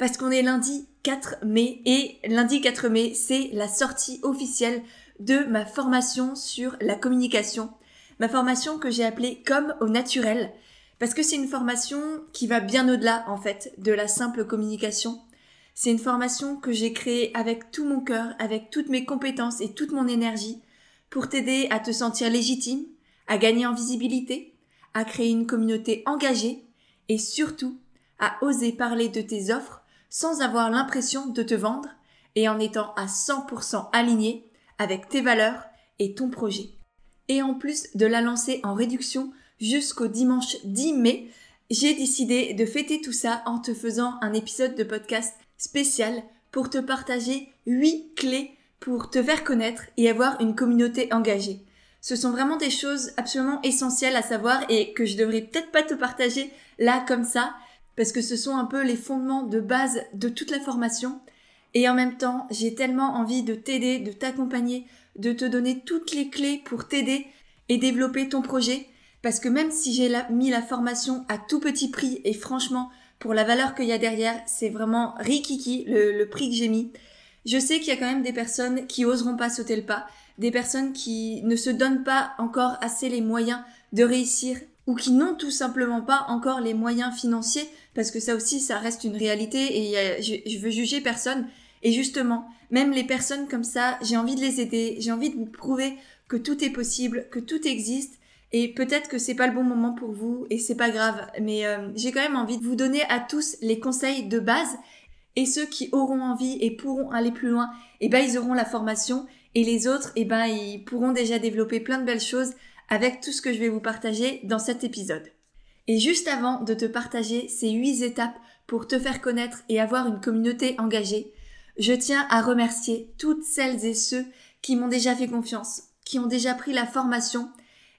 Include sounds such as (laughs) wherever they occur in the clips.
parce qu'on est lundi 4 mai et lundi 4 mai, c'est la sortie officielle de ma formation sur la communication. Ma formation que j'ai appelée Comme au naturel parce que c'est une formation qui va bien au-delà en fait de la simple communication. C'est une formation que j'ai créée avec tout mon cœur, avec toutes mes compétences et toute mon énergie pour t'aider à te sentir légitime, à gagner en visibilité, à créer une communauté engagée et surtout à oser parler de tes offres sans avoir l'impression de te vendre et en étant à 100% aligné avec tes valeurs et ton projet. Et en plus de la lancer en réduction jusqu'au dimanche 10 mai, j'ai décidé de fêter tout ça en te faisant un épisode de podcast spécial pour te partager 8 clés pour te faire connaître et avoir une communauté engagée. Ce sont vraiment des choses absolument essentielles à savoir et que je devrais peut-être pas te partager là comme ça parce que ce sont un peu les fondements de base de toute la formation. Et en même temps, j'ai tellement envie de t'aider, de t'accompagner, de te donner toutes les clés pour t'aider et développer ton projet. Parce que même si j'ai mis la formation à tout petit prix et franchement, pour la valeur qu'il y a derrière, c'est vraiment rikiki le, prix que j'ai mis. Je sais qu'il y a quand même des personnes qui oseront pas sauter le pas, des personnes qui ne se donnent pas encore assez les moyens de réussir ou qui n'ont tout simplement pas encore les moyens financiers parce que ça aussi ça reste une réalité et je, veux juger personne. Et justement même les personnes comme ça j'ai envie de les aider j'ai envie de vous prouver que tout est possible que tout existe et peut-être que c'est pas le bon moment pour vous et c'est pas grave. Mais euh, j'ai quand même envie de vous donner à tous les conseils de base et ceux qui auront envie et pourront aller plus loin, eh ben ils auront la formation et les autres, eh ben ils pourront déjà développer plein de belles choses avec tout ce que je vais vous partager dans cet épisode. Et juste avant de te partager ces 8 étapes pour te faire connaître et avoir une communauté engagée, je tiens à remercier toutes celles et ceux qui m'ont déjà fait confiance, qui ont déjà pris la formation,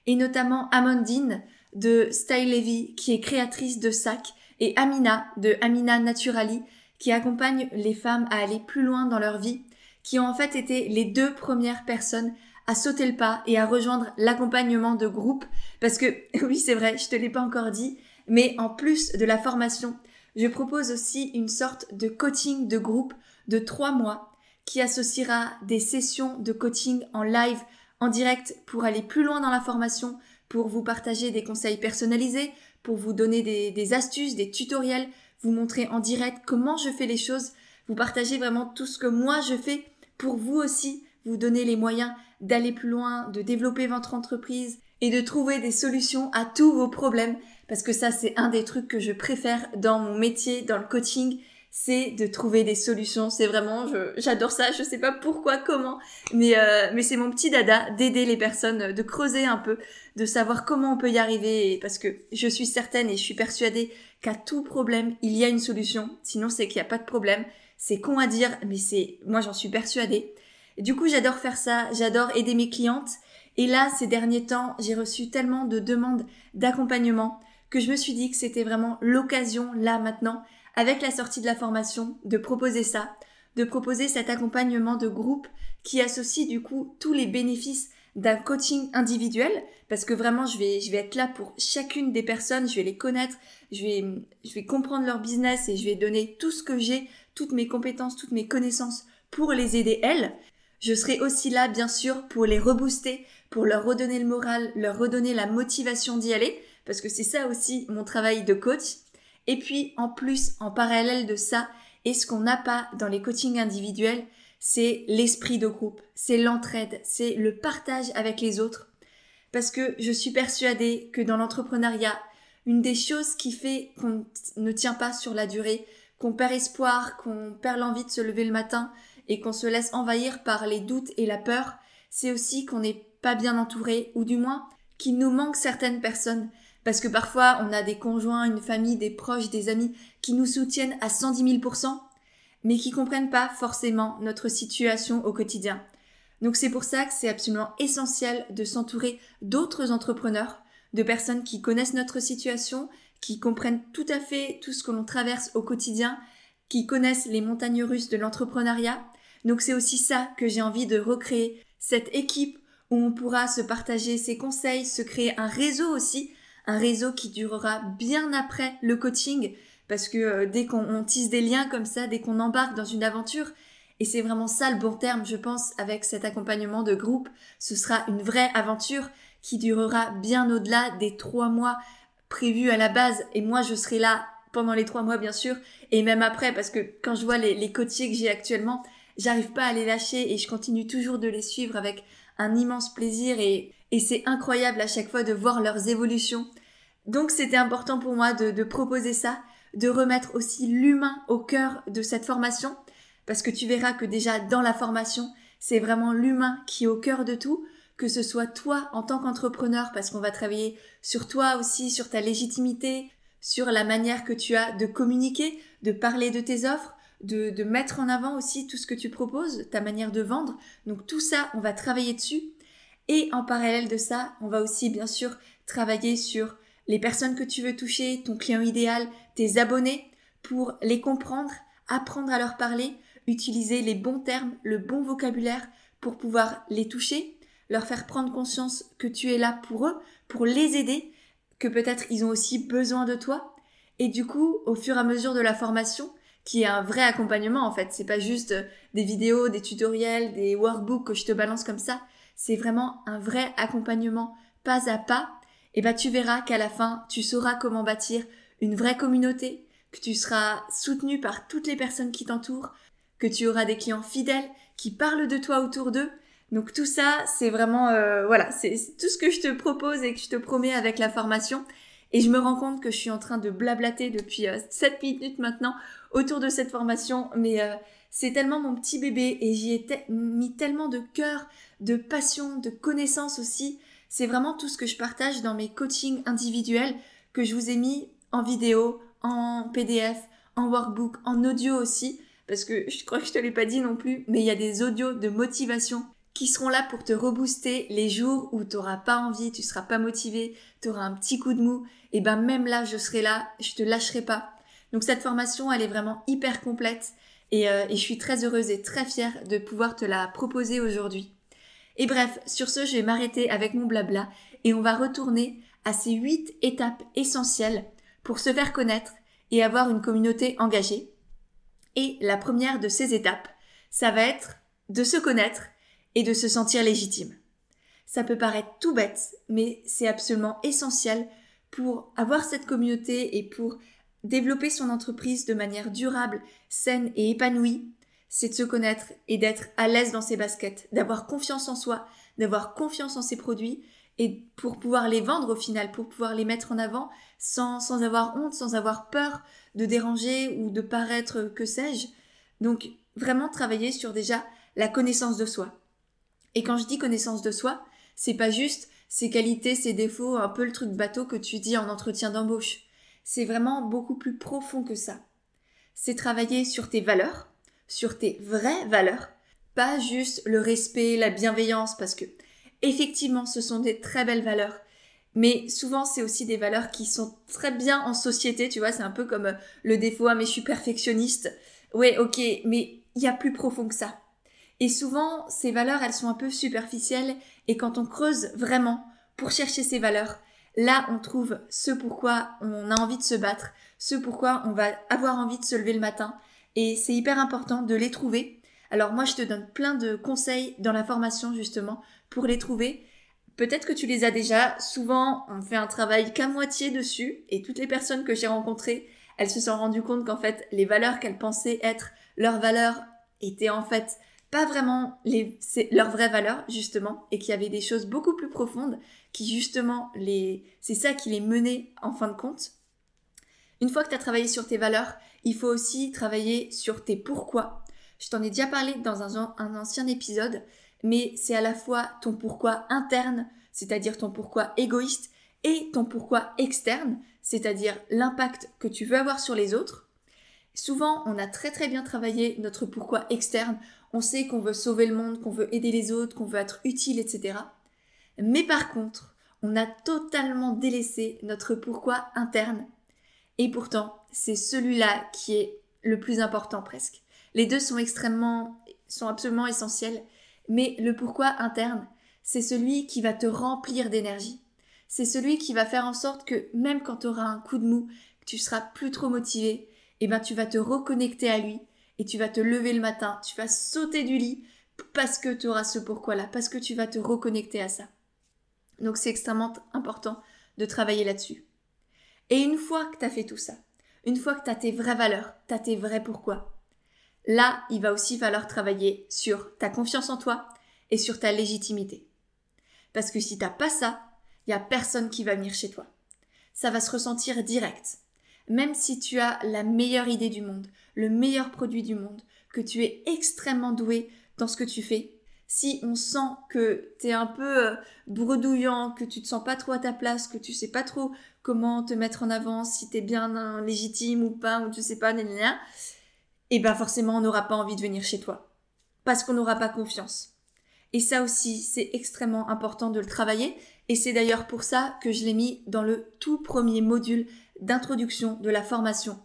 et notamment Amandine de Style Levy, qui est créatrice de sacs, et Amina de Amina Naturali, qui accompagnent les femmes à aller plus loin dans leur vie, qui ont en fait été les deux premières personnes à sauter le pas et à rejoindre l'accompagnement de groupe, parce que (laughs) oui c'est vrai, je te l'ai pas encore dit, mais en plus de la formation, je propose aussi une sorte de coaching de groupe de trois mois qui associera des sessions de coaching en live, en direct pour aller plus loin dans la formation, pour vous partager des conseils personnalisés, pour vous donner des, des astuces, des tutoriels, vous montrer en direct comment je fais les choses, vous partager vraiment tout ce que moi je fais pour vous aussi vous donner les moyens d'aller plus loin, de développer votre entreprise et de trouver des solutions à tous vos problèmes parce que ça c'est un des trucs que je préfère dans mon métier, dans le coaching, c'est de trouver des solutions. C'est vraiment, j'adore ça. Je sais pas pourquoi, comment, mais euh, mais c'est mon petit dada d'aider les personnes, de creuser un peu, de savoir comment on peut y arriver. Parce que je suis certaine et je suis persuadée qu'à tout problème il y a une solution. Sinon c'est qu'il n'y a pas de problème. C'est con à dire, mais c'est moi j'en suis persuadée. Du coup j'adore faire ça. J'adore aider mes clientes. Et là ces derniers temps j'ai reçu tellement de demandes d'accompagnement que je me suis dit que c'était vraiment l'occasion là maintenant avec la sortie de la formation, de proposer ça, de proposer cet accompagnement de groupe qui associe du coup tous les bénéfices d'un coaching individuel parce que vraiment je vais je vais être là pour chacune des personnes, je vais les connaître, je vais je vais comprendre leur business et je vais donner tout ce que j'ai, toutes mes compétences, toutes mes connaissances pour les aider elles. Je serai aussi là bien sûr pour les rebooster, pour leur redonner le moral, leur redonner la motivation d'y aller parce que c'est ça aussi mon travail de coach, et puis, en plus, en parallèle de ça, et ce qu'on n'a pas dans les coachings individuels, c'est l'esprit de groupe, c'est l'entraide, c'est le partage avec les autres. Parce que je suis persuadée que dans l'entrepreneuriat, une des choses qui fait qu'on ne tient pas sur la durée, qu'on perd espoir, qu'on perd l'envie de se lever le matin et qu'on se laisse envahir par les doutes et la peur, c'est aussi qu'on n'est pas bien entouré, ou du moins qu'il nous manque certaines personnes parce que parfois, on a des conjoints, une famille, des proches, des amis qui nous soutiennent à 110 000 mais qui comprennent pas forcément notre situation au quotidien. Donc c'est pour ça que c'est absolument essentiel de s'entourer d'autres entrepreneurs, de personnes qui connaissent notre situation, qui comprennent tout à fait tout ce que l'on traverse au quotidien, qui connaissent les montagnes russes de l'entrepreneuriat. Donc c'est aussi ça que j'ai envie de recréer, cette équipe où on pourra se partager ses conseils, se créer un réseau aussi, un réseau qui durera bien après le coaching, parce que euh, dès qu'on tisse des liens comme ça, dès qu'on embarque dans une aventure, et c'est vraiment ça le bon terme, je pense, avec cet accompagnement de groupe, ce sera une vraie aventure qui durera bien au-delà des trois mois prévus à la base, et moi je serai là pendant les trois mois bien sûr, et même après, parce que quand je vois les, les que j'ai actuellement, j'arrive pas à les lâcher et je continue toujours de les suivre avec un immense plaisir et, et c'est incroyable à chaque fois de voir leurs évolutions. Donc c'était important pour moi de, de proposer ça, de remettre aussi l'humain au cœur de cette formation, parce que tu verras que déjà dans la formation, c'est vraiment l'humain qui est au cœur de tout, que ce soit toi en tant qu'entrepreneur, parce qu'on va travailler sur toi aussi, sur ta légitimité, sur la manière que tu as de communiquer, de parler de tes offres, de, mettre en avant aussi tout ce que tu proposes, ta manière de vendre. Donc tout ça, on va travailler dessus. Et en parallèle de ça, on va aussi bien sûr travailler sur les personnes que tu veux toucher, ton client idéal, tes abonnés, pour les comprendre, apprendre à leur parler, utiliser les bons termes, le bon vocabulaire pour pouvoir les toucher, leur faire prendre conscience que tu es là pour eux, pour les aider, que peut-être ils ont aussi besoin de toi. Et du coup, au fur et à mesure de la formation, qui est un vrai accompagnement en fait. C'est pas juste euh, des vidéos, des tutoriels, des workbooks que je te balance comme ça. C'est vraiment un vrai accompagnement pas à pas. Et bah tu verras qu'à la fin, tu sauras comment bâtir une vraie communauté, que tu seras soutenu par toutes les personnes qui t'entourent, que tu auras des clients fidèles qui parlent de toi autour d'eux. Donc tout ça, c'est vraiment euh, voilà, c'est tout ce que je te propose et que je te promets avec la formation. Et je me rends compte que je suis en train de blablater depuis euh, 7 minutes maintenant autour de cette formation, mais euh, c'est tellement mon petit bébé et j'y ai mis tellement de cœur, de passion, de connaissance aussi. C'est vraiment tout ce que je partage dans mes coachings individuels que je vous ai mis en vidéo, en PDF, en workbook, en audio aussi, parce que je crois que je te l'ai pas dit non plus, mais il y a des audios de motivation qui seront là pour te rebooster les jours où tu n'auras pas envie, tu seras pas motivé, tu auras un petit coup de mou, et ben même là je serai là, je te lâcherai pas. Donc cette formation, elle est vraiment hyper complète et, euh, et je suis très heureuse et très fière de pouvoir te la proposer aujourd'hui. Et bref, sur ce, je vais m'arrêter avec mon blabla et on va retourner à ces huit étapes essentielles pour se faire connaître et avoir une communauté engagée. Et la première de ces étapes, ça va être de se connaître et de se sentir légitime. Ça peut paraître tout bête, mais c'est absolument essentiel pour avoir cette communauté et pour développer son entreprise de manière durable, saine et épanouie, c'est de se connaître et d'être à l'aise dans ses baskets, d'avoir confiance en soi, d'avoir confiance en ses produits et pour pouvoir les vendre au final, pour pouvoir les mettre en avant sans, sans avoir honte, sans avoir peur de déranger ou de paraître que sais-je. Donc vraiment travailler sur déjà la connaissance de soi. Et quand je dis connaissance de soi, c'est pas juste ses qualités, ses défauts, un peu le truc bateau que tu dis en entretien d'embauche c'est vraiment beaucoup plus profond que ça. C'est travailler sur tes valeurs, sur tes vraies valeurs, pas juste le respect, la bienveillance, parce que effectivement ce sont des très belles valeurs, mais souvent c'est aussi des valeurs qui sont très bien en société, tu vois, c'est un peu comme euh, le défaut, ah mais je suis perfectionniste. Ouais, ok, mais il y a plus profond que ça. Et souvent, ces valeurs, elles sont un peu superficielles, et quand on creuse vraiment pour chercher ces valeurs, Là, on trouve ce pourquoi on a envie de se battre, ce pourquoi on va avoir envie de se lever le matin. Et c'est hyper important de les trouver. Alors moi, je te donne plein de conseils dans la formation justement pour les trouver. Peut-être que tu les as déjà. Souvent, on fait un travail qu'à moitié dessus. Et toutes les personnes que j'ai rencontrées, elles se sont rendues compte qu'en fait, les valeurs qu'elles pensaient être leurs valeurs étaient en fait pas vraiment les, leurs vraies valeurs, justement, et qu'il y avait des choses beaucoup plus profondes qui, justement, les, c'est ça qui les menait en fin de compte. Une fois que tu as travaillé sur tes valeurs, il faut aussi travailler sur tes pourquoi. Je t'en ai déjà parlé dans un, un ancien épisode, mais c'est à la fois ton pourquoi interne, c'est-à-dire ton pourquoi égoïste, et ton pourquoi externe, c'est-à-dire l'impact que tu veux avoir sur les autres. Souvent, on a très très bien travaillé notre pourquoi externe. On sait qu'on veut sauver le monde, qu'on veut aider les autres, qu'on veut être utile, etc. Mais par contre, on a totalement délaissé notre pourquoi interne. Et pourtant, c'est celui-là qui est le plus important presque. Les deux sont extrêmement, sont absolument essentiels. Mais le pourquoi interne, c'est celui qui va te remplir d'énergie. C'est celui qui va faire en sorte que même quand tu auras un coup de mou, que tu seras plus trop motivé, eh ben tu vas te reconnecter à lui et tu vas te lever le matin, tu vas sauter du lit parce que tu auras ce pourquoi-là, parce que tu vas te reconnecter à ça. Donc c'est extrêmement important de travailler là-dessus. Et une fois que tu as fait tout ça, une fois que tu as tes vraies valeurs, tu as tes vrais pourquoi, là, il va aussi falloir travailler sur ta confiance en toi et sur ta légitimité. Parce que si t'as pas ça, il y a personne qui va venir chez toi. Ça va se ressentir direct. Même si tu as la meilleure idée du monde, le meilleur produit du monde, que tu es extrêmement doué dans ce que tu fais, si on sent que tu es un peu euh, bredouillant, que tu te sens pas trop à ta place, que tu sais pas trop comment te mettre en avant, si tu es bien légitime ou pas, ou tu sais pas, et eh ben forcément on n'aura pas envie de venir chez toi. Parce qu'on n'aura pas confiance. Et ça aussi, c'est extrêmement important de le travailler. Et c'est d'ailleurs pour ça que je l'ai mis dans le tout premier module d'introduction de la formation.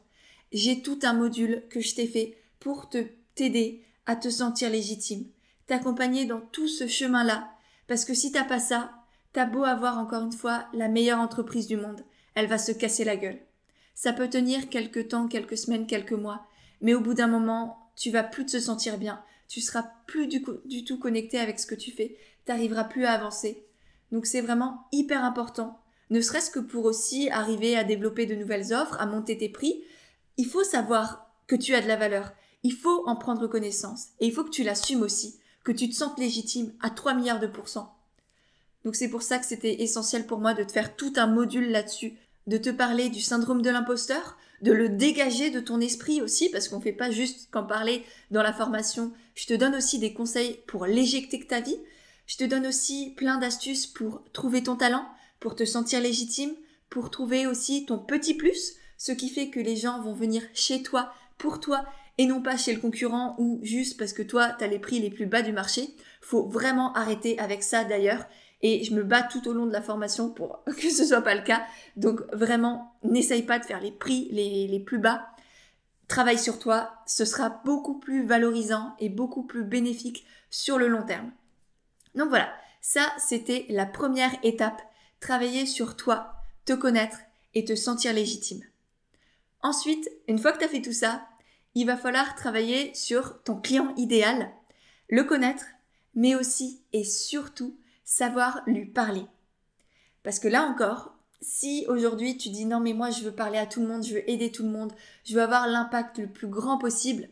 J'ai tout un module que je t'ai fait pour te t'aider à te sentir légitime, t'accompagner dans tout ce chemin-là. Parce que si t'as pas ça, t'as beau avoir encore une fois la meilleure entreprise du monde, elle va se casser la gueule. Ça peut tenir quelques temps, quelques semaines, quelques mois, mais au bout d'un moment, tu vas plus te sentir bien, tu seras plus du, tout connecté avec ce que tu fais, t'arriveras plus à avancer. Donc c'est vraiment hyper important, ne serait-ce que pour aussi arriver à développer de nouvelles offres, à monter tes prix. Il faut savoir que tu as de la valeur, il faut en prendre connaissance et il faut que tu l'assumes aussi, que tu te sentes légitime à 3 milliards de pourcents. Donc c'est pour ça que c'était essentiel pour moi de te faire tout un module là-dessus, de te parler du syndrome de l'imposteur, de le dégager de ton esprit aussi, parce qu'on ne fait pas juste qu'en parler dans la formation. Je te donne aussi des conseils pour l'éjecter de ta vie. Je te donne aussi plein d'astuces pour trouver ton talent, pour te sentir légitime, pour trouver aussi ton petit plus, ce qui fait que les gens vont venir chez toi, pour toi, et non pas chez le concurrent ou juste parce que toi, tu as les prix les plus bas du marché. Faut vraiment arrêter avec ça d'ailleurs et je me bats tout au long de la formation pour (laughs) que ce soit pas le cas. Donc vraiment, n'essaye pas de faire les prix les plus bas. Travaille sur toi, ce sera beaucoup plus valorisant et beaucoup plus bénéfique sur le long terme. Donc voilà, ça c'était la première étape. Travailler sur toi, te connaître et te sentir légitime. Ensuite, une fois que tu as fait tout ça, il va falloir travailler sur ton client idéal, le connaître, mais aussi et surtout savoir lui parler. Parce que là encore, si aujourd'hui tu dis non mais moi je veux parler à tout le monde, je veux aider tout le monde, je veux avoir l'impact le plus grand possible,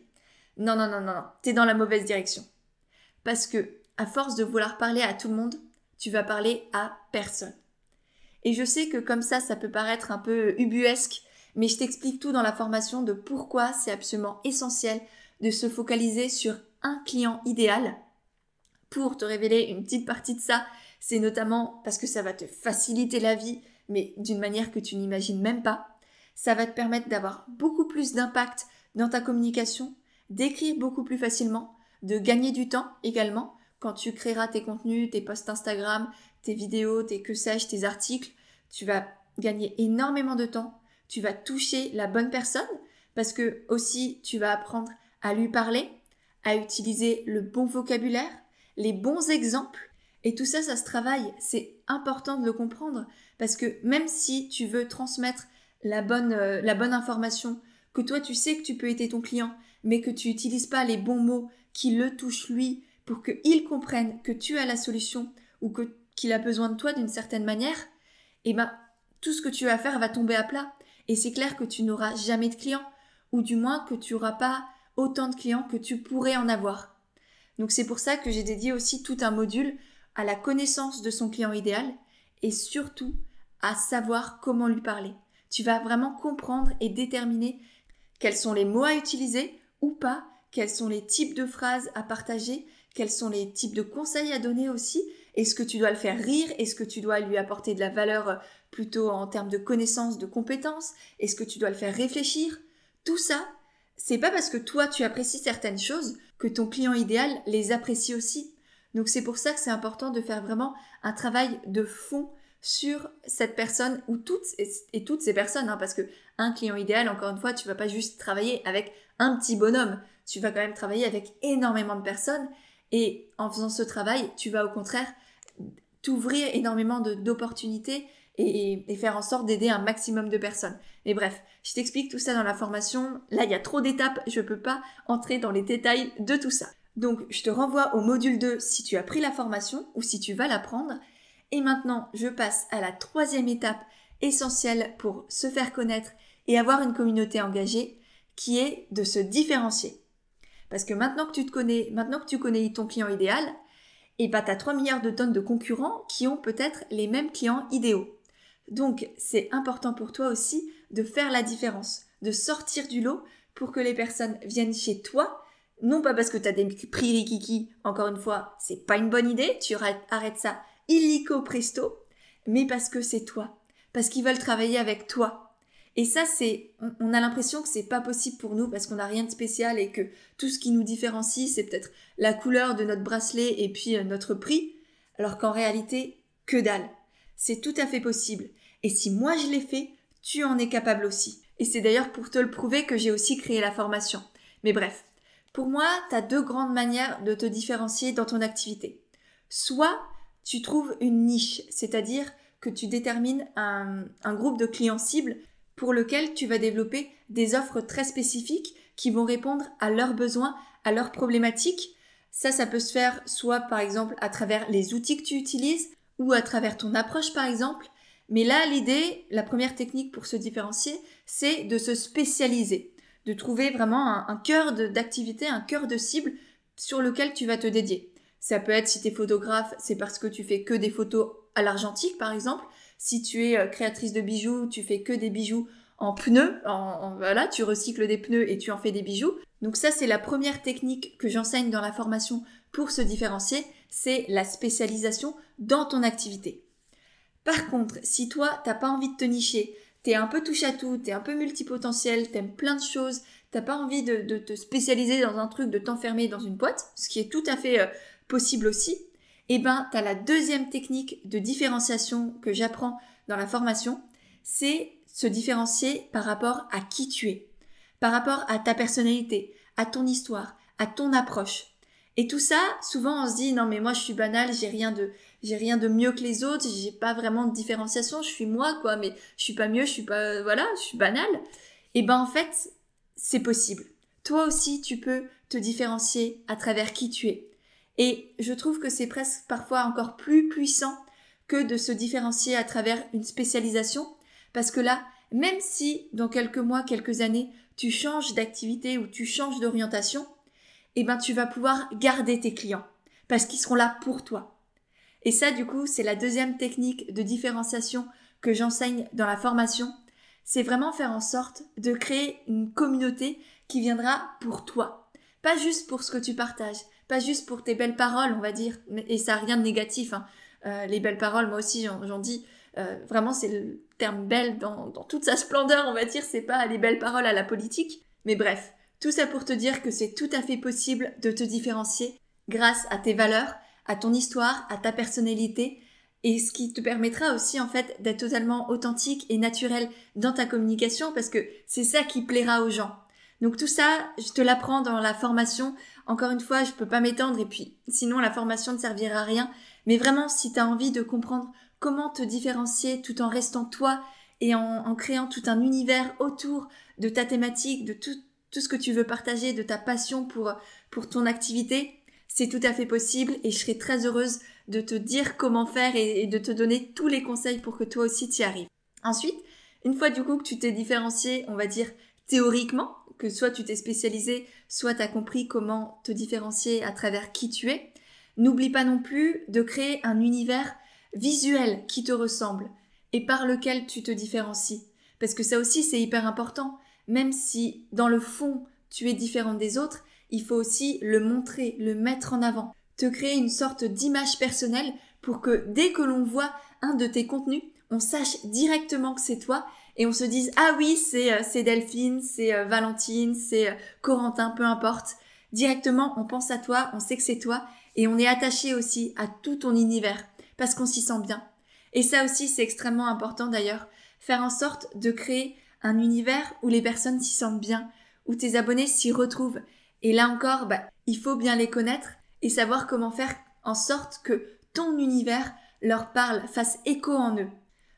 non non non non non, t'es dans la mauvaise direction. Parce que à force de vouloir parler à tout le monde, tu vas parler à personne. Et je sais que comme ça, ça peut paraître un peu ubuesque, mais je t'explique tout dans la formation de pourquoi c'est absolument essentiel de se focaliser sur un client idéal pour te révéler une petite partie de ça, c'est notamment parce que ça va te faciliter la vie, mais d'une manière que tu n'imagines même pas. Ça va te permettre d'avoir beaucoup plus d'impact dans ta communication, d'écrire beaucoup plus facilement, de gagner du temps également quand tu créeras tes contenus, tes posts Instagram, tes vidéos, tes que sais-je, tes articles. Tu vas gagner énormément de temps, tu vas toucher la bonne personne parce que aussi tu vas apprendre à lui parler, à utiliser le bon vocabulaire, les bons exemples. Et tout ça, ça se travaille. C'est important de le comprendre parce que même si tu veux transmettre la bonne, euh, la bonne information, que toi tu sais que tu peux aider ton client, mais que tu n'utilises pas les bons mots qui le touchent lui pour qu'il comprenne que tu as la solution ou que qu'il a besoin de toi d'une certaine manière, eh ben tout ce que tu vas faire va tomber à plat. Et c'est clair que tu n'auras jamais de clients, ou du moins que tu n'auras pas autant de clients que tu pourrais en avoir. Donc c'est pour ça que j'ai dédié aussi tout un module à la connaissance de son client idéal et surtout à savoir comment lui parler. Tu vas vraiment comprendre et déterminer quels sont les mots à utiliser ou pas, quels sont les types de phrases à partager, quels sont les types de conseils à donner aussi. Est-ce que tu dois le faire rire? Est-ce que tu dois lui apporter de la valeur euh, plutôt en termes de connaissances, de compétences? Est-ce que tu dois le faire réfléchir? Tout ça, c'est pas parce que toi tu apprécies certaines choses que ton client idéal les apprécie aussi. Donc c'est pour ça que c'est important de faire vraiment un travail de fond sur cette personne ou toutes et toutes ces personnes, hein, parce que un client idéal, encore une fois, tu vas pas juste travailler avec un petit bonhomme, tu vas quand même travailler avec énormément de personnes et en faisant ce travail, tu vas au contraire t'ouvrir énormément d'opportunités et, et, faire en sorte d'aider un maximum de personnes. Mais bref, je t'explique tout ça dans la formation. Là, il y a trop d'étapes, je peux pas entrer dans les détails de tout ça. Donc, je te renvoie au module 2 si tu as pris la formation ou si tu vas la prendre. Et maintenant, je passe à la troisième étape essentielle pour se faire connaître et avoir une communauté engagée, qui est de se différencier. Parce que maintenant que tu te connais, maintenant que tu connais ton client idéal, et bah t'as 3 milliards de tonnes de concurrents qui ont peut-être les mêmes clients idéaux. Donc c'est important pour toi aussi de faire la différence, de sortir du lot pour que les personnes viennent chez toi, non pas parce que tu as des prix rikiki, encore une fois, c'est pas une bonne idée, tu arrêtes ça illico presto, mais parce que c'est toi, parce qu'ils veulent travailler avec toi. Et ça, c'est, on a l'impression que c'est pas possible pour nous parce qu'on n'a rien de spécial et que tout ce qui nous différencie, c'est peut-être la couleur de notre bracelet et puis euh, notre prix, alors qu'en réalité, que dalle. C'est tout à fait possible. Et si moi je l'ai fait, tu en es capable aussi. Et c'est d'ailleurs pour te le prouver que j'ai aussi créé la formation. Mais bref, pour moi, tu as deux grandes manières de te différencier dans ton activité. Soit tu trouves une niche, c'est-à-dire que tu détermines un, un groupe de clients cibles pour lequel tu vas développer des offres très spécifiques qui vont répondre à leurs besoins, à leurs problématiques. Ça, ça peut se faire soit par exemple à travers les outils que tu utilises ou à travers ton approche par exemple. Mais là, l'idée, la première technique pour se différencier, c'est de se spécialiser, de trouver vraiment un, cœur d'activité, un cœur de cible sur lequel tu vas te dédier. Ça peut être si tu es photographe, c'est parce que tu fais que des photos à l'argentique par exemple. Si tu es euh, créatrice de bijoux, tu fais que des bijoux en pneus, en, voilà, tu recycles des pneus et tu en fais des bijoux. Donc ça c'est la première technique que j'enseigne dans la formation pour se différencier, c'est la spécialisation dans ton activité. Par contre, si toi, t'as pas envie de te nicher, t'es un peu touche à tout, t'es un peu multipotentiel, t'aimes plein de choses, t'as pas envie de, te spécialiser dans un truc, de t'enfermer dans une boîte, ce qui est tout à fait euh, possible aussi, eh ben, t'as la deuxième technique de différenciation que j'apprends dans la formation, c'est se différencier par rapport à qui tu es, par rapport à ta personnalité, à ton histoire, à ton approche. Et tout ça, souvent on se dit non mais moi je suis banal, j'ai rien de j'ai rien de mieux que les autres, j'ai pas vraiment de différenciation, je suis moi quoi, mais je suis pas mieux, je suis pas voilà, je suis banal. Et ben en fait, c'est possible. Toi aussi tu peux te différencier à travers qui tu es. Et je trouve que c'est presque parfois encore plus puissant que de se différencier à travers une spécialisation parce que là, même si dans quelques mois, quelques années, tu changes d'activité ou tu changes d'orientation, eh ben tu vas pouvoir garder tes clients parce qu'ils seront là pour toi. Et ça, du coup, c'est la deuxième technique de différenciation que j'enseigne dans la formation. C'est vraiment faire en sorte de créer une communauté qui viendra pour toi. Pas juste pour ce que tu partages, pas juste pour tes belles paroles, on va dire. Et ça n'a rien de négatif. Hein. Euh, les belles paroles, moi aussi, j'en dis. Euh, vraiment, c'est le terme belle dans, dans toute sa splendeur, on va dire. C'est pas les belles paroles à la politique. Mais bref, tout ça pour te dire que c'est tout à fait possible de te différencier grâce à tes valeurs, à ton histoire, à ta personnalité, et ce qui te permettra aussi en fait d'être totalement authentique et naturel dans ta communication parce que c'est ça qui plaira aux gens. Donc tout ça, je te l'apprends dans la formation. Encore une fois, je peux pas m'étendre et puis sinon la formation ne servira à rien. Mais vraiment, si tu as envie de comprendre comment te différencier tout en restant toi et en, créant tout un univers autour de ta thématique, de tout, ce que tu veux partager, de ta passion pour, ton activité, c'est tout à fait possible et je serai très heureuse de te dire comment faire et, de te donner tous les conseils pour que toi aussi t'y arrives. Ensuite, une fois du coup que tu t'es différencié, on va dire théoriquement, que soit tu t'es spécialisé, soit tu as compris comment te différencier à travers qui tu es, n'oublie pas non plus de créer un univers visuel qui te ressemble et par lequel tu te différencies. Parce que ça aussi c'est hyper important. Même si dans le fond tu es différent des autres, il faut aussi le montrer, le mettre en avant, te créer une sorte d'image personnelle pour que dès que l'on voit un de tes contenus, on sache directement que c'est toi et on se dise ah oui c'est euh, c'est Delphine, c'est euh, Valentine, c'est euh, Corentin, peu importe. Directement on pense à toi, on sait que c'est toi et on est attaché aussi à tout ton univers parce qu'on s'y sent bien. Et ça aussi c'est extrêmement important d'ailleurs, faire en sorte de créer un univers où les personnes s'y sentent bien, où tes abonnés s'y retrouvent. Et là encore, bah, il faut bien les connaître et savoir comment faire en sorte que ton univers leur parle, fasse écho en eux.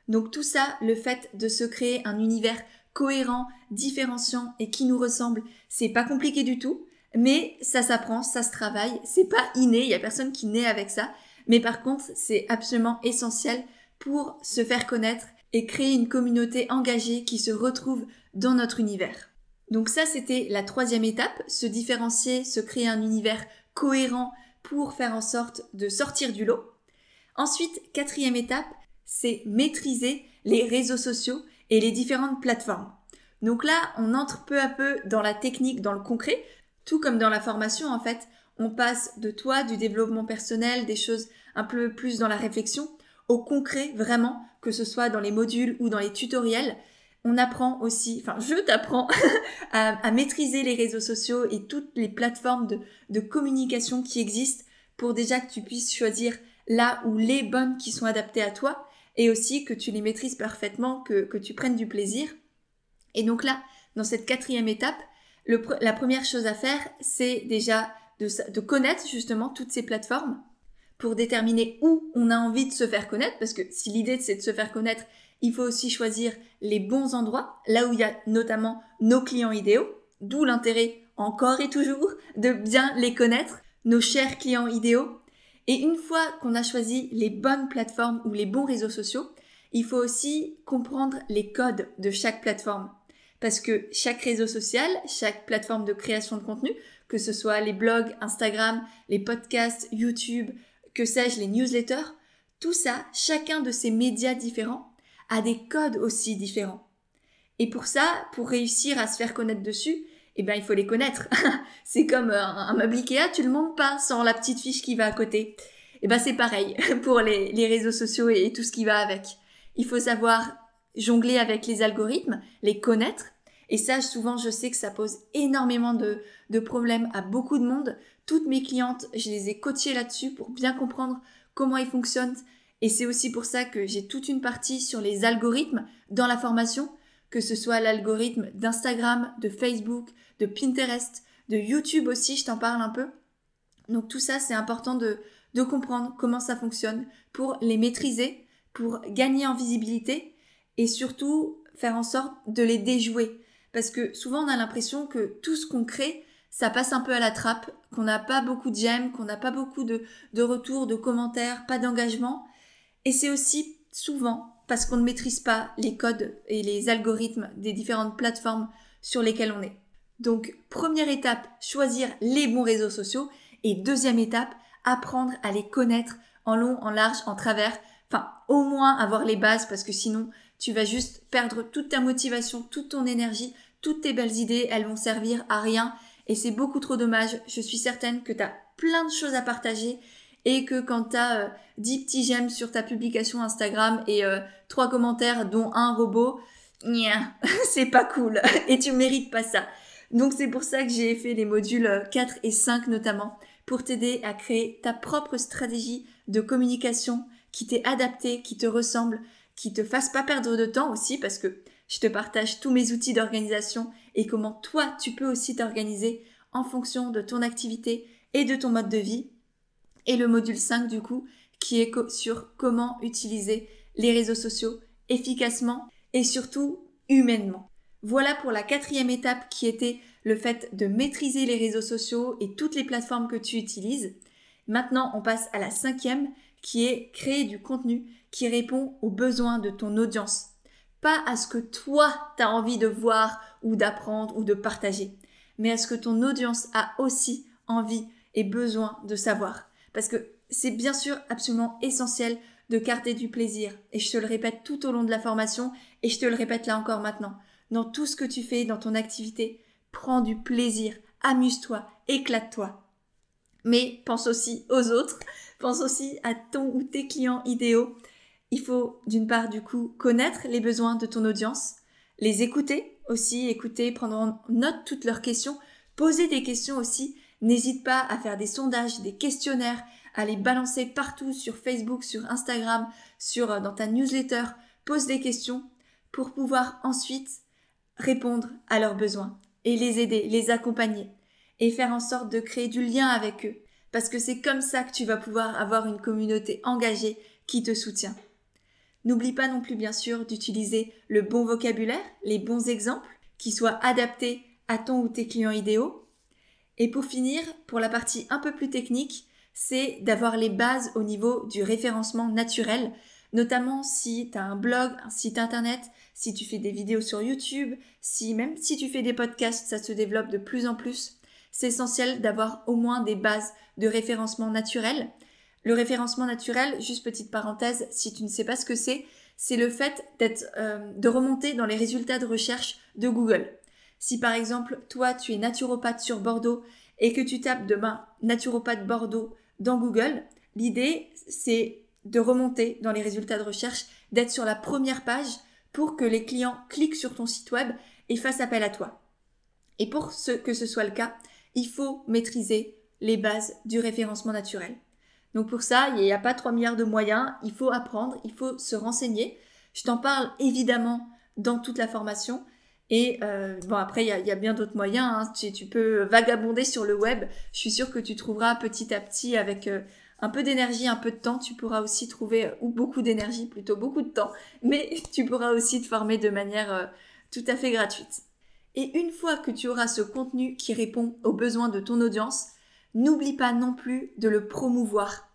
Donc tout ça, le fait de se créer un univers cohérent, différenciant et qui nous ressemble, c'est pas compliqué du tout, mais ça s'apprend, ça se travaille, c'est pas inné, il y a personne qui naît avec ça, mais par contre, c'est absolument essentiel pour se faire connaître et créer une communauté engagée qui se retrouve dans notre univers. Donc ça, c'était la troisième étape, se différencier, se créer un univers cohérent pour faire en sorte de sortir du lot. Ensuite, quatrième étape, c'est maîtriser les réseaux sociaux et les différentes plateformes. Donc là, on entre peu à peu dans la technique, dans le concret, tout comme dans la formation en fait. On passe de toi, du développement personnel, des choses un peu plus dans la réflexion, au concret vraiment, que ce soit dans les modules ou dans les tutoriels. On apprend aussi, enfin je t'apprends (laughs) à, maîtriser les réseaux sociaux et toutes les plateformes de, de communication qui existent pour déjà que tu puisses choisir là où les bonnes qui sont adaptées à toi et aussi que tu les maîtrises parfaitement, que, tu prennes du plaisir. Et donc là, dans cette quatrième étape, la première chose à faire, c'est déjà de, de connaître justement toutes ces plateformes pour déterminer où on a envie de se faire connaître, parce que si l'idée c'est de se faire connaître, il faut aussi choisir les bons endroits, là où il y a notamment nos clients idéaux, d'où l'intérêt encore et toujours de bien les connaître, nos chers clients idéaux, et une fois qu'on a choisi les bonnes plateformes ou les bons réseaux sociaux, il faut aussi comprendre les codes de chaque plateforme. Parce que chaque réseau social, chaque plateforme de création de contenu, que ce soit les blogs, Instagram, les podcasts, YouTube, que sais-je, les newsletters, tout ça, chacun de ces médias différents a des codes aussi différents. Et pour ça, pour réussir à se faire connaître dessus, eh ben il faut les connaître. (laughs) c'est comme un, meuble Ikea, tu le montes pas sans la petite fiche qui va à côté. Eh ben c'est pareil (laughs) pour les, réseaux sociaux et, tout ce qui va avec. Il faut savoir jongler avec les algorithmes, les connaître. Et ça, souvent, je sais que ça pose énormément de, de problèmes à beaucoup de monde. Toutes mes clientes, je les ai coachées là-dessus pour bien comprendre comment ils fonctionnent. Et c'est aussi pour ça que j'ai toute une partie sur les algorithmes dans la formation que ce soit l'algorithme d'Instagram, de Facebook, de Pinterest, de YouTube aussi, je t'en parle un peu. Donc tout ça, c'est important de, de comprendre comment ça fonctionne pour les maîtriser, pour gagner en visibilité et surtout faire en sorte de les déjouer. Parce que souvent on a l'impression que tout ce qu'on crée, ça passe un peu à la trappe, qu'on n'a pas beaucoup de j'aime, qu'on n'a pas beaucoup de, de retours, de commentaires, pas d'engagement. Et c'est aussi souvent parce qu'on ne maîtrise pas les codes et les algorithmes des différentes plateformes sur lesquelles on est. Donc, première étape, choisir les bons réseaux sociaux. Et deuxième étape, apprendre à les connaître en long, en large, en travers. Enfin, au moins avoir les bases parce que sinon, tu vas juste perdre toute ta motivation, toute ton énergie, toutes tes belles idées, elles vont servir à rien. Et c'est beaucoup trop dommage. Je suis certaine que tu as plein de choses à partager et que quand tu as 10 petits j'aime sur ta publication Instagram et euh, trois 3 commentaires dont un robot, (laughs) c'est pas cool et tu mérites pas ça. Donc c'est pour ça que j'ai fait les modules 4 et 5 notamment pour t'aider à créer ta propre stratégie de communication qui t'est adaptée, qui te ressemble, qui te fasse pas perdre de temps aussi parce que je te partage tous mes outils d'organisation et comment toi tu peux aussi t'organiser en fonction de ton activité et de ton mode de vie et le module 5 du coup qui est sur comment utiliser les réseaux sociaux efficacement et surtout humainement. Voilà pour la quatrième étape qui était le fait de maîtriser les réseaux sociaux et toutes les plateformes que tu utilises. Maintenant, on passe à la cinquième qui est créer du contenu qui répond aux besoins de ton audience. Pas à ce que toi, tu as envie de voir ou d'apprendre ou de partager, mais à ce que ton audience a aussi envie et besoin de savoir. Parce que c'est bien sûr absolument essentiel de garder du plaisir. Et je te le répète tout au long de la formation et je te le répète là encore maintenant. Dans tout ce que tu fais, dans ton activité, prends du plaisir, amuse-toi, éclate-toi. Mais pense aussi aux autres, pense aussi à ton ou tes clients idéaux. Il faut d'une part du coup connaître les besoins de ton audience les écouter aussi, écouter, prendre en note toutes leurs questions, poser des questions aussi. N'hésite pas à faire des sondages, des questionnaires, à les balancer partout sur Facebook, sur Instagram, sur euh, dans ta newsletter. Pose des questions pour pouvoir ensuite répondre à leurs besoins et les aider, les accompagner et faire en sorte de créer du lien avec eux. Parce que c'est comme ça que tu vas pouvoir avoir une communauté engagée qui te soutient. N'oublie pas non plus bien sûr d'utiliser le bon vocabulaire, les bons exemples, qui soient adaptés à ton ou tes clients idéaux. Et pour finir, pour la partie un peu plus technique, c'est d'avoir les bases au niveau du référencement naturel, notamment si tu as un blog, un site internet, si tu fais des vidéos sur YouTube, si même si tu fais des podcasts, ça se développe de plus en plus. C'est essentiel d'avoir au moins des bases de référencement naturel. Le référencement naturel, juste petite parenthèse, si tu ne sais pas ce que c'est, c'est le fait d'être, euh, de remonter dans les résultats de recherche de Google. Si par exemple, toi, tu es naturopathe sur Bordeaux et que tu tapes demain naturopathe Bordeaux dans Google, l'idée, c'est de remonter dans les résultats de recherche, d'être sur la première page pour que les clients cliquent sur ton site web et fassent appel à toi. Et pour ce, que ce soit le cas, il faut maîtriser les bases du référencement naturel. Donc pour ça, il n'y a pas 3 milliards de moyens, il faut apprendre, il faut se renseigner. Je t'en parle évidemment dans toute la formation. Et euh, bon, après, il y a, bien d'autres moyens. Hein. Tu, peux vagabonder sur le web. Je suis sûre que tu trouveras petit à petit, avec euh, un peu d'énergie, un peu de temps, tu pourras aussi trouver, euh, ou beaucoup d'énergie, plutôt beaucoup de temps, (laughs) mais tu pourras aussi te former de manière tout à fait gratuite. Et une fois que tu auras ce contenu qui répond aux besoins de ton audience, n'oublie pas non plus de le promouvoir.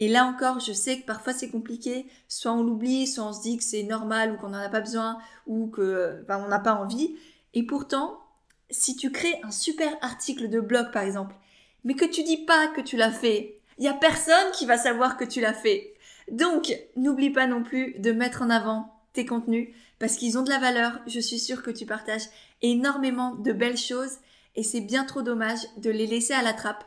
Et là encore, je sais que parfois c'est compliqué, soit on l'oublie, soit on se dit que c'est normal ou qu'on n'en a pas besoin ou que on n'a pas envie. Et pourtant, si tu crées un super article de blog par exemple, mais que tu dis pas que tu l'as fait, il y a personne qui va savoir que tu l'as fait. Donc, n'oublie pas non plus de mettre en avant tes contenus parce qu'ils ont de la valeur. Je suis sûre que tu partages énormément de belles choses et c'est bien trop dommage de les laisser à la trappe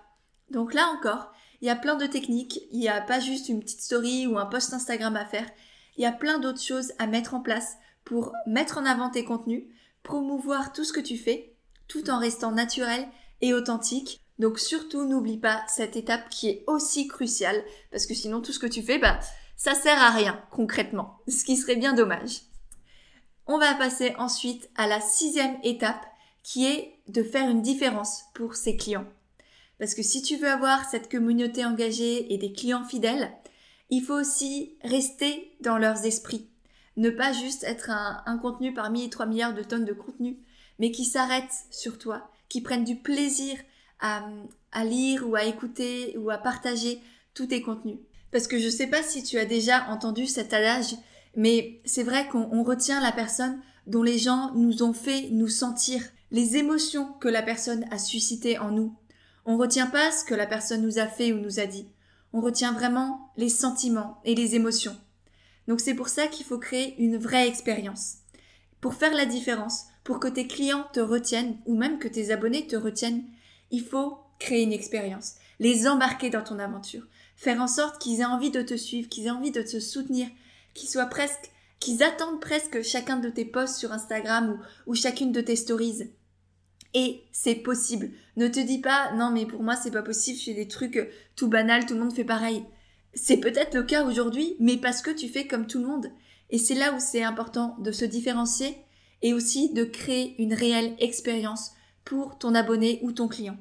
donc là encore, il y a plein de techniques, il n'y a pas juste une petite story ou un post Instagram à faire, il y a plein d'autres choses à mettre en place pour mettre en avant tes contenus, promouvoir tout ce que tu fais, tout en restant naturel et authentique. Donc surtout n'oublie pas cette étape qui est aussi cruciale, parce que sinon tout ce que tu fais, bah, ça sert à rien concrètement, (laughs) ce qui serait bien dommage. On va passer ensuite à la sixième étape, qui est de faire une différence pour ses clients. Parce que si tu veux avoir cette communauté engagée et des clients fidèles, il faut aussi rester dans leurs esprits. Ne pas juste être un, contenu parmi 3 milliards de tonnes de contenu, mais qui s'arrête sur toi, qui prennent du plaisir à, lire ou à écouter ou à partager tous tes contenus. Parce que je ne sais pas si tu as déjà entendu cet adage, mais c'est vrai qu'on retient la personne dont les gens nous ont fait nous sentir, les émotions que la personne a suscitées en nous. On retient pas ce que la personne nous a fait ou nous a dit. On retient vraiment les sentiments et les émotions. Donc c'est pour ça qu'il faut créer une vraie expérience. Pour faire la différence, pour que tes clients te retiennent ou même que tes abonnés te retiennent, il faut créer une expérience, les embarquer dans ton aventure, faire en sorte qu'ils aient envie de te suivre, qu'ils aient envie de te soutenir, qu'ils soient presque, qu'ils attendent presque chacun de tes posts sur Instagram ou, chacune de tes stories. Et c'est possible. Ne te dis pas, non, mais pour moi, c'est pas possible, je fais des trucs euh, tout banals, tout le monde fait pareil. C'est peut-être le cas aujourd'hui, mais parce que tu fais comme tout le monde. Et c'est là où c'est important de se différencier et aussi de créer une réelle expérience pour ton abonné ou ton client.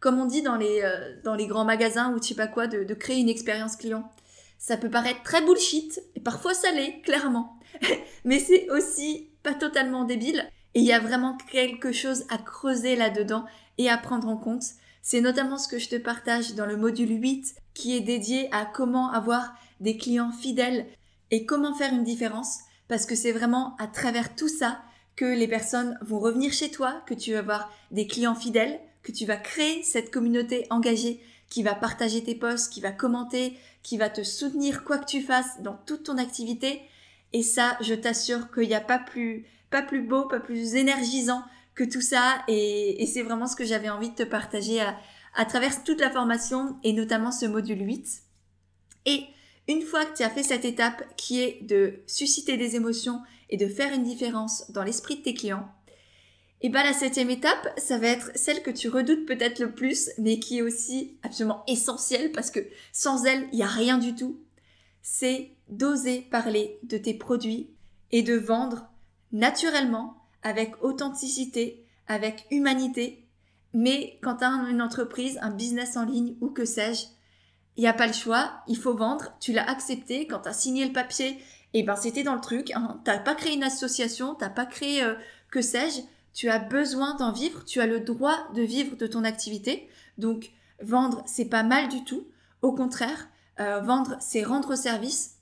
Comme on dit dans les, euh, dans les grands magasins ou je sais pas quoi, de, de créer une expérience client. Ça peut paraître très bullshit, et parfois ça l'est, clairement. (laughs) mais c'est aussi pas totalement débile. Et il y a vraiment quelque chose à creuser là-dedans et à prendre en compte. C'est notamment ce que je te partage dans le module 8 qui est dédié à comment avoir des clients fidèles et comment faire une différence parce que c'est vraiment à travers tout ça que les personnes vont revenir chez toi, que tu vas avoir des clients fidèles, que tu vas créer cette communauté engagée qui va partager tes posts, qui va commenter, qui va te soutenir quoi que tu fasses dans toute ton activité. Et ça, je t'assure qu'il n'y a pas plus pas plus beau, pas plus énergisant que tout ça. Et, c'est vraiment ce que j'avais envie de te partager à, travers toute la formation et notamment ce module 8. Et Une fois que tu as fait cette étape qui est de susciter des émotions et de faire une différence dans l'esprit de tes clients, et bien la septième étape, ça va être celle que tu redoutes peut-être le plus, mais qui est aussi absolument essentielle parce que sans elle, il n'y a rien du tout. C'est d'oser parler de tes produits et de vendre naturellement, avec authenticité, avec humanité. Mais quand tu as une entreprise, un business en ligne ou que sais-je, il n'y a pas le choix, il faut vendre, tu l'as accepté, quand tu as signé le papier, et eh ben c'était dans le truc, hein. t'as pas créé une association, t'as pas créé euh, que sais-je, tu as besoin d'en vivre, tu as le droit de vivre de ton activité. Donc vendre, c'est pas mal du tout. Au contraire, euh, vendre, c'est rendre service.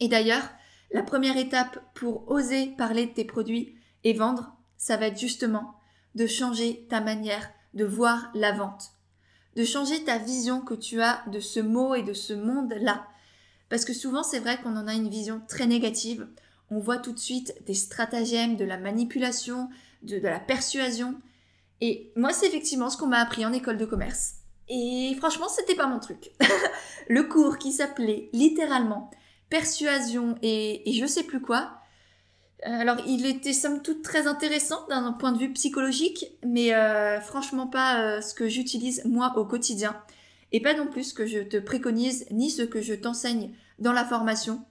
Et d'ailleurs, la première étape pour oser parler de tes produits et vendre, ça va être justement de changer ta manière de voir la vente, de changer ta vision que tu as de ce mot et de ce monde-là. Parce que souvent, c'est vrai qu'on en a une vision très négative. On voit tout de suite des stratagèmes, de la manipulation, de, la persuasion. Et moi, c'est effectivement ce qu'on m'a appris en école de commerce. Et franchement, c'était pas mon truc. (laughs) le cours qui s'appelait littéralement persuasion et, je sais plus quoi. Alors, il était somme toute très intéressant d'un point de vue psychologique, mais euh, franchement pas euh, ce que j'utilise moi au quotidien. Et pas non plus ce que je te préconise, ni ce que je t'enseigne dans la formation.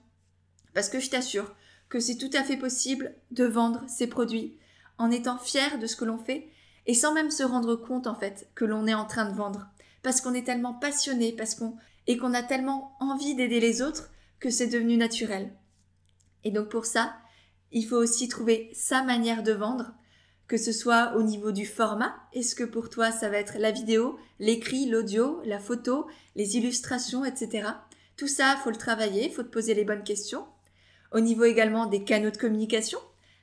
Parce que je t'assure que c'est tout à fait possible de vendre ces produits en étant fier de ce que l'on fait et sans même se rendre compte en fait que l'on est en train de vendre. Parce qu'on est tellement passionné, parce qu'on et qu'on a tellement envie d'aider les autres que c'est devenu naturel. Et donc pour ça, il faut aussi trouver sa manière de vendre, que ce soit au niveau du format, est-ce que pour toi ça va être la vidéo, l'écrit, l'audio, la photo, les illustrations, etc. Tout ça, faut le travailler, faut te poser les bonnes questions. Au niveau également des canaux de communication,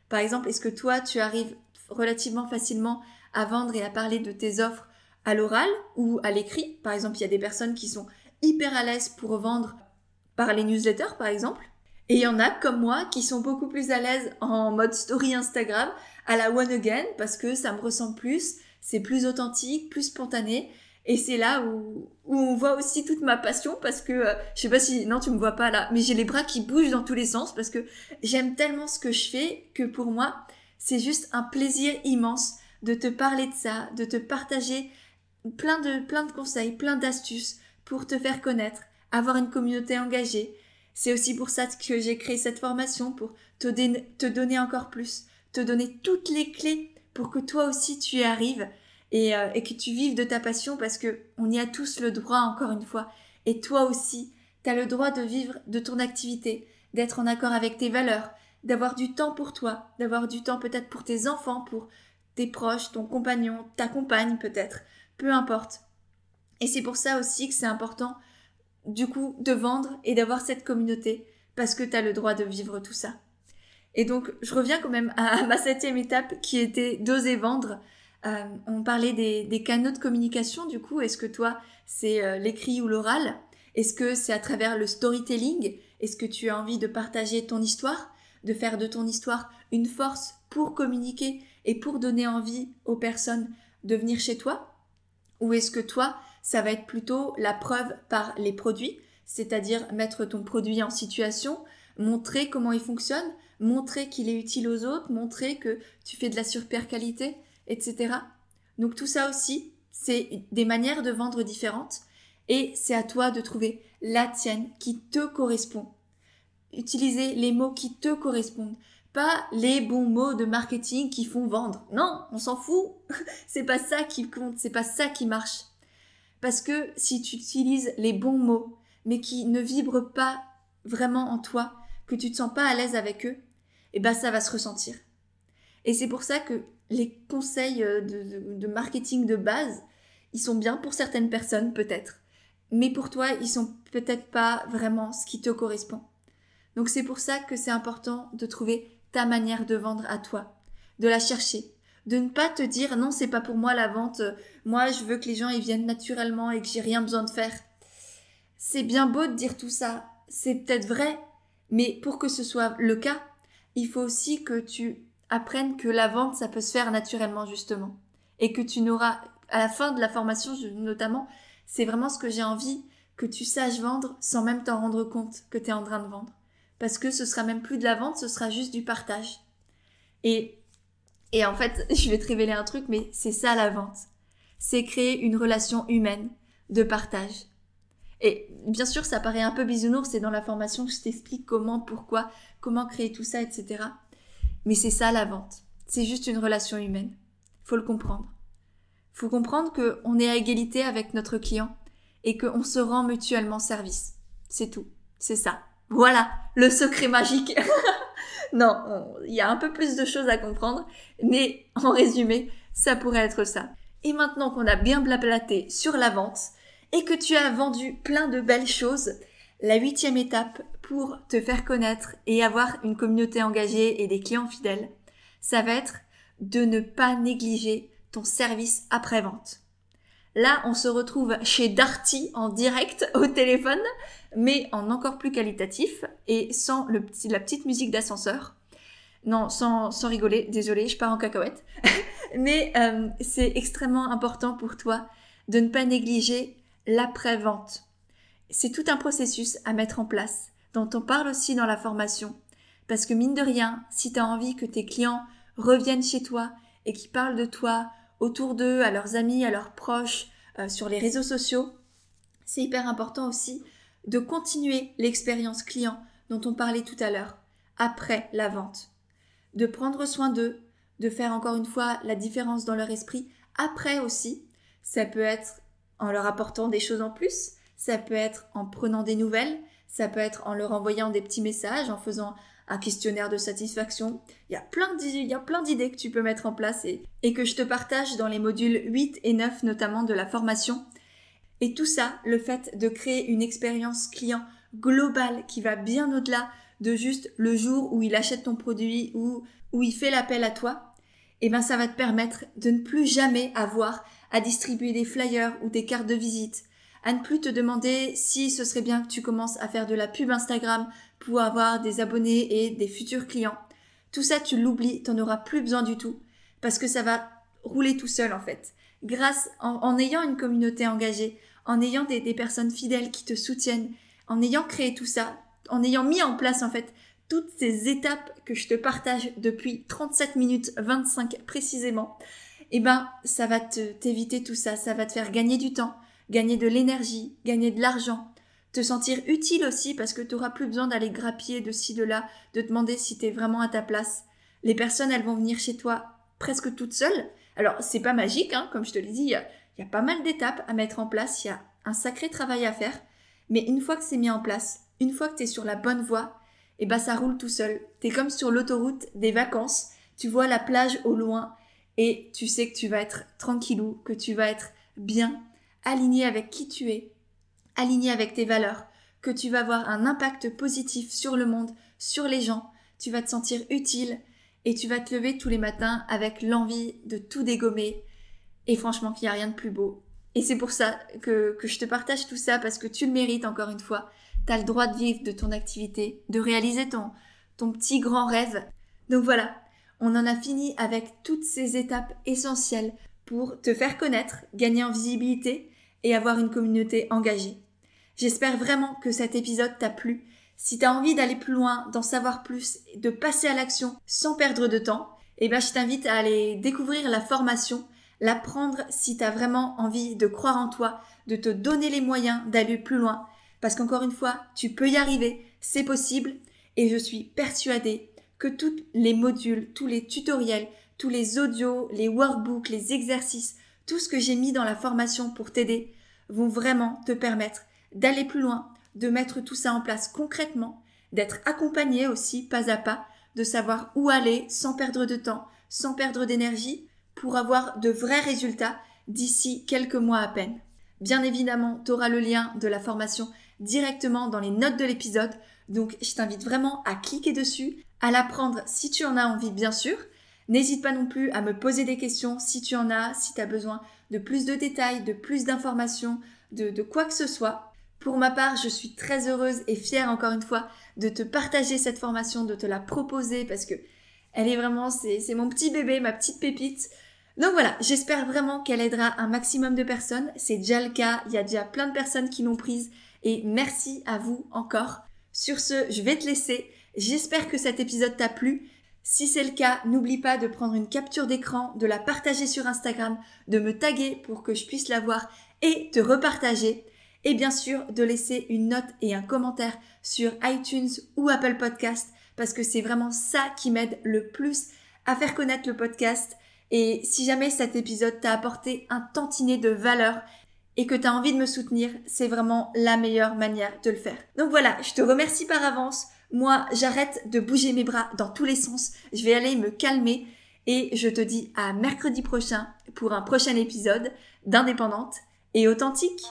par exemple, est-ce que toi, tu arrives relativement facilement à vendre et à parler de tes offres à l'oral ou à l'écrit? Par exemple, il y a des personnes qui sont hyper à l'aise pour vendre par les newsletters, par exemple. Et il y en a, comme moi, qui sont beaucoup plus à l'aise en mode story Instagram, à la one again, parce que ça me ressemble plus, c'est plus authentique, plus spontané. Et c'est là où, où on voit aussi toute ma passion parce que euh, je sais pas si non tu me vois pas là, mais j'ai les bras qui bougent dans tous les sens parce que j'aime tellement ce que je fais que pour moi c'est juste un plaisir immense de te parler de ça, de te partager plein de plein de conseils, plein d'astuces pour te faire connaître, avoir une communauté engagée. C'est aussi pour ça que j'ai créé cette formation pour te, te donner encore plus, te donner toutes les clés pour que toi aussi tu y arrives euh, et, que tu vives de ta passion parce que on y a tous le droit encore une fois. Et toi aussi, tu as le droit de vivre de ton activité, d'être en accord avec tes valeurs, d'avoir du temps pour toi, d'avoir du temps peut-être pour tes enfants, pour tes proches, ton compagnon, ta compagne peut-être, peu importe. Et c'est pour ça aussi que c'est important du coup de vendre et d'avoir cette communauté parce que tu as le droit de vivre tout ça. Et donc je reviens quand même à ma septième étape qui était d'oser vendre. Euh, on parlait des, canaux de communication, du coup, est-ce que toi, c'est euh, l'écrit ou l'oral? Est-ce que c'est à travers le storytelling? Est-ce que tu as envie de partager ton histoire? De faire de ton histoire une force pour communiquer et pour donner envie aux personnes de venir chez toi? Ou est-ce que toi, ça va être plutôt la preuve par les produits, c'est-à-dire mettre ton produit en situation, montrer comment il fonctionne, montrer qu'il est utile aux autres, montrer que tu fais de la super qualité etc. Donc tout ça aussi, c'est des manières de vendre différentes et c'est à toi de trouver la tienne qui te correspond. Utiliser les mots qui te correspondent, pas les bons mots de marketing qui font vendre. Non, on s'en fout. (laughs) c'est pas ça qui compte, c'est pas ça qui marche. Parce que si tu utilises les bons mots, mais qui ne vibrent pas vraiment en toi, que tu te sens pas à l'aise avec eux, eh ben ça va se ressentir. Et c'est pour ça que les conseils euh, de, marketing de base, ils sont bien pour certaines personnes peut-être, mais pour toi, ils sont peut-être pas vraiment ce qui te correspond. Donc c'est pour ça que c'est important de trouver ta manière de vendre à toi, de la chercher, de ne pas te dire non, c'est pas pour moi la vente, moi je veux que les gens ils viennent naturellement et que j'ai rien besoin de faire. C'est bien beau de dire tout ça, c'est peut-être vrai, mais pour que ce soit le cas, il faut aussi que tu apprennent que la vente, ça peut se faire naturellement, justement. Et que tu n'auras, à la fin de la formation, notamment, c'est vraiment ce que j'ai envie que tu saches vendre sans même t'en rendre compte que tu es en train de vendre. Parce que ce sera même plus de la vente, ce sera juste du partage. Et, et en fait, (laughs) je vais te révéler un truc, mais c'est ça la vente. C'est créer une relation humaine de partage. Et bien sûr, ça paraît un peu bisounours, c'est dans la formation que je t'explique comment, pourquoi, comment créer tout ça, etc. Mais c'est ça la vente. C'est juste une relation humaine. Faut le comprendre. Faut comprendre qu'on est à égalité avec notre client et qu'on se rend mutuellement service. C'est tout. C'est ça. Voilà, le secret magique. (laughs) non, il y a un peu plus de choses à comprendre, mais en résumé, ça pourrait être ça. Et maintenant qu'on a bien blablaté sur la vente et que tu as vendu plein de belles choses, la huitième étape pour te faire connaître et avoir une communauté engagée et des clients fidèles, ça va être de ne pas négliger ton service après-vente. Là, on se retrouve chez Darty en direct au téléphone, mais en encore plus qualitatif et sans la petite musique d'ascenseur. Non, sans, sans rigoler, désolé, je pars en cacahuète. (laughs) mais euh, c'est extrêmement important pour toi de ne pas négliger l'après-vente. C'est tout un processus à mettre en place, dont on parle aussi dans la formation. Parce que mine de rien, si tu as envie que tes clients reviennent chez toi et qu'ils parlent de toi autour d'eux, à leurs amis, à leurs proches, euh, sur les réseaux sociaux, c'est hyper important aussi de continuer l'expérience client dont on parlait tout à l'heure, après la vente. De prendre soin d'eux, de faire encore une fois la différence dans leur esprit, après aussi. Ça peut être en leur apportant des choses en plus, ça peut être en prenant des nouvelles, ça peut être en leur envoyant des petits messages, en faisant un questionnaire de satisfaction. Il y a plein d'idées que tu peux mettre en place et, que je te partage dans les modules 8 et 9 notamment de la formation. Et tout ça, le fait de créer une expérience client globale qui va bien au-delà de juste le jour où il achète ton produit ou où il fait l'appel à toi, eh ben ça va te permettre de ne plus jamais avoir à distribuer des flyers ou des cartes de visite, à ne plus te demander si ce serait bien que tu commences à faire de la pub Instagram pour avoir des abonnés et des futurs clients. Tout ça, tu l'oublies, t'en auras plus besoin du tout, parce que ça va rouler tout seul en fait. Grâce, en, ayant une communauté engagée, en ayant des, personnes fidèles qui te soutiennent, en ayant créé tout ça, en ayant mis en place en fait toutes ces étapes que je te partage depuis 37 minutes 25 précisément, eh ben, ça va t'éviter tout ça, ça va te faire gagner du temps, gagner de l'énergie, gagner de l'argent, te sentir utile aussi parce que tu n'auras plus besoin d'aller grappiller de ci, de là, de demander si tu es vraiment à ta place. Les personnes, elles vont venir chez toi presque toutes seules. Alors, c'est pas magique, hein, comme je te l'ai dit, il y, a, pas mal d'étapes à mettre en place, il y a un sacré travail à faire. Mais une fois que c'est mis en place, une fois que tu es sur la bonne voie, eh ben ça roule tout seul. Tu es comme sur l'autoroute des vacances, tu vois la plage au loin et tu sais que tu vas être tranquillou, que tu vas être bien, aligné avec qui tu es, aligné avec tes valeurs, que tu vas avoir un impact positif sur le monde, sur les gens, tu vas te sentir utile et tu vas te lever tous les matins avec l'envie de tout dégommer. Et franchement, qu'il n'y a rien de plus beau. Et c'est pour ça que, que je te partage tout ça parce que tu le mérites encore une fois. Tu as le droit de vivre de ton activité, de réaliser ton, ton petit grand rêve. Donc voilà, on en a fini avec toutes ces étapes essentielles pour te faire connaître, gagner en visibilité et avoir une communauté engagée. J'espère vraiment que cet épisode t'a plu. Si tu as envie d'aller plus loin, d'en savoir plus, de passer à l'action sans perdre de temps, eh ben, je t'invite à aller découvrir la formation, l'apprendre si tu as vraiment envie de croire en toi, de te donner les moyens d'aller plus loin. Parce qu'encore une fois, tu peux y arriver, c'est possible, et je suis persuadée que tous les modules, tous les tutoriels, tous les audios, les workbooks, les exercices, tout ce que j'ai mis dans la formation pour t'aider vont vraiment te permettre d'aller plus loin, de mettre tout ça en place concrètement, d'être accompagné aussi pas à pas, de savoir où aller sans perdre de temps, sans perdre d'énergie, pour avoir de vrais résultats d'ici quelques mois à peine. Bien évidemment, tu auras le lien de la formation directement dans les notes de l'épisode, donc je t'invite vraiment à cliquer dessus, à l'apprendre si tu en as envie bien sûr. N'hésite pas non plus à me poser des questions si tu en as, si tu as besoin de plus de détails, de plus d'informations, de, quoi que ce soit. Pour ma part, je suis très heureuse et fière encore une fois de te partager cette formation, de te la proposer parce que elle est vraiment, c'est mon petit bébé, ma petite pépite. Donc voilà, j'espère vraiment qu'elle aidera un maximum de personnes. C'est déjà le cas, il y a déjà plein de personnes qui l'ont prise et merci à vous encore. Sur ce, je vais te laisser. J'espère que cet épisode t'a plu. Si c'est le cas, n'oublie pas de prendre une capture d'écran, de la partager sur Instagram, de me taguer pour que je puisse la voir et te repartager. Et bien sûr, de laisser une note et un commentaire sur iTunes ou Apple Podcast parce que c'est vraiment ça qui m'aide le plus à faire connaître le podcast. Et si jamais cet épisode t'a apporté un tantinet de valeur et que tu as envie de me soutenir, c'est vraiment la meilleure manière de le faire. Donc voilà, je te remercie par avance. Moi, j'arrête de bouger mes bras dans tous les sens. Je vais aller me calmer et je te dis à mercredi prochain pour un prochain épisode d'Indépendante et authentique.